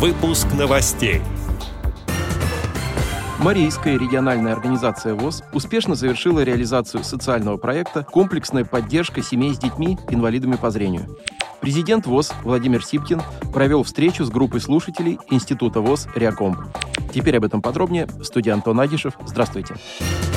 Выпуск новостей. Марийская региональная организация ВОЗ успешно завершила реализацию социального проекта «Комплексная поддержка семей с детьми, инвалидами по зрению». Президент ВОЗ Владимир Сипкин провел встречу с группой слушателей Института ВОЗ «Реакомп». Теперь об этом подробнее. Студия Антон Агишев. Здравствуйте. Здравствуйте.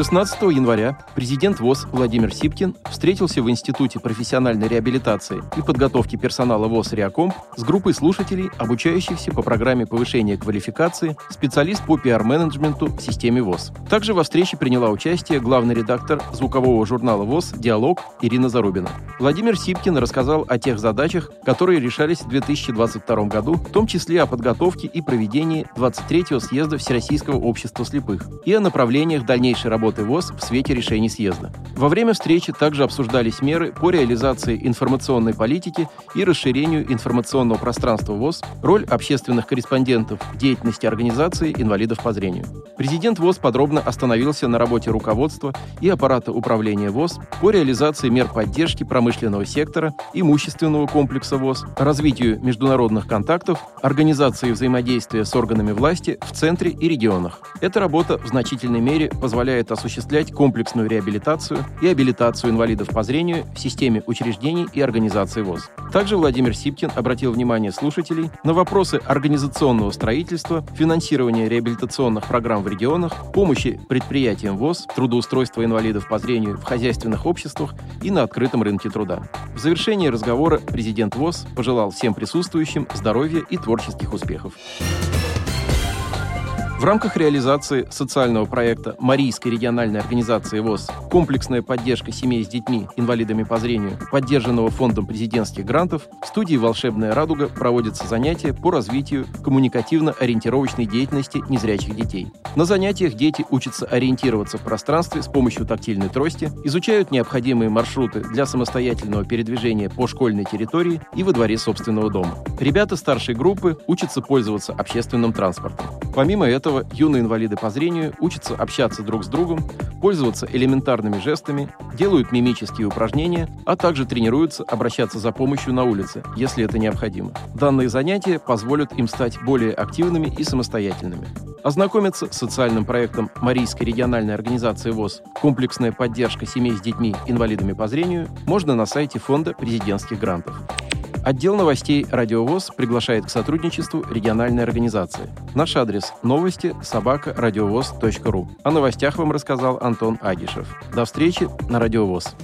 16 января президент ВОЗ Владимир Сипкин встретился в Институте профессиональной реабилитации и подготовки персонала ВОЗ «Реакомп» с группой слушателей, обучающихся по программе повышения квалификации специалист по пиар-менеджменту в системе ВОЗ. Также во встрече приняла участие главный редактор звукового журнала ВОЗ «Диалог» Ирина Зарубина. Владимир Сипкин рассказал о тех задачах, которые решались в 2022 году, в том числе о подготовке и проведении 23-го съезда Всероссийского общества слепых и о направлениях дальнейшей работы работы ВОЗ в свете решений съезда. Во время встречи также обсуждались меры по реализации информационной политики и расширению информационного пространства ВОЗ, роль общественных корреспондентов в деятельности организации инвалидов по зрению. Президент ВОЗ подробно остановился на работе руководства и аппарата управления ВОЗ по реализации мер поддержки промышленного сектора, имущественного комплекса ВОЗ, развитию международных контактов, организации взаимодействия с органами власти в центре и регионах. Эта работа в значительной мере позволяет осуществлять комплексную реабилитацию и абилитацию инвалидов по зрению в системе учреждений и организаций ВОЗ. Также Владимир Сипкин обратил внимание слушателей на вопросы организационного строительства, финансирования реабилитационных программ в регионах, помощи предприятиям ВОЗ, трудоустройства инвалидов по зрению в хозяйственных обществах и на открытом рынке труда. В завершении разговора президент ВОЗ пожелал всем присутствующим здоровья и творческих успехов. В рамках реализации социального проекта Марийской региональной организации ВОЗ «Комплексная поддержка семей с детьми, инвалидами по зрению», поддержанного Фондом президентских грантов, в студии «Волшебная радуга» проводятся занятия по развитию коммуникативно-ориентировочной деятельности незрячих детей. На занятиях дети учатся ориентироваться в пространстве с помощью тактильной трости, изучают необходимые маршруты для самостоятельного передвижения по школьной территории и во дворе собственного дома. Ребята старшей группы учатся пользоваться общественным транспортом. Помимо этого, юные инвалиды по зрению учатся общаться друг с другом, пользоваться элементарными жестами, делают мимические упражнения, а также тренируются обращаться за помощью на улице, если это необходимо. Данные занятия позволят им стать более активными и самостоятельными. Ознакомиться с социальным проектом Марийской региональной организации ВОЗ «Комплексная поддержка семей с детьми, инвалидами по зрению» можно на сайте Фонда президентских грантов. Отдел новостей «Радиовоз» приглашает к сотрудничеству региональной организации. Наш адрес – новости собака. О новостях вам рассказал Антон Агишев. До встречи на «Радиовоз».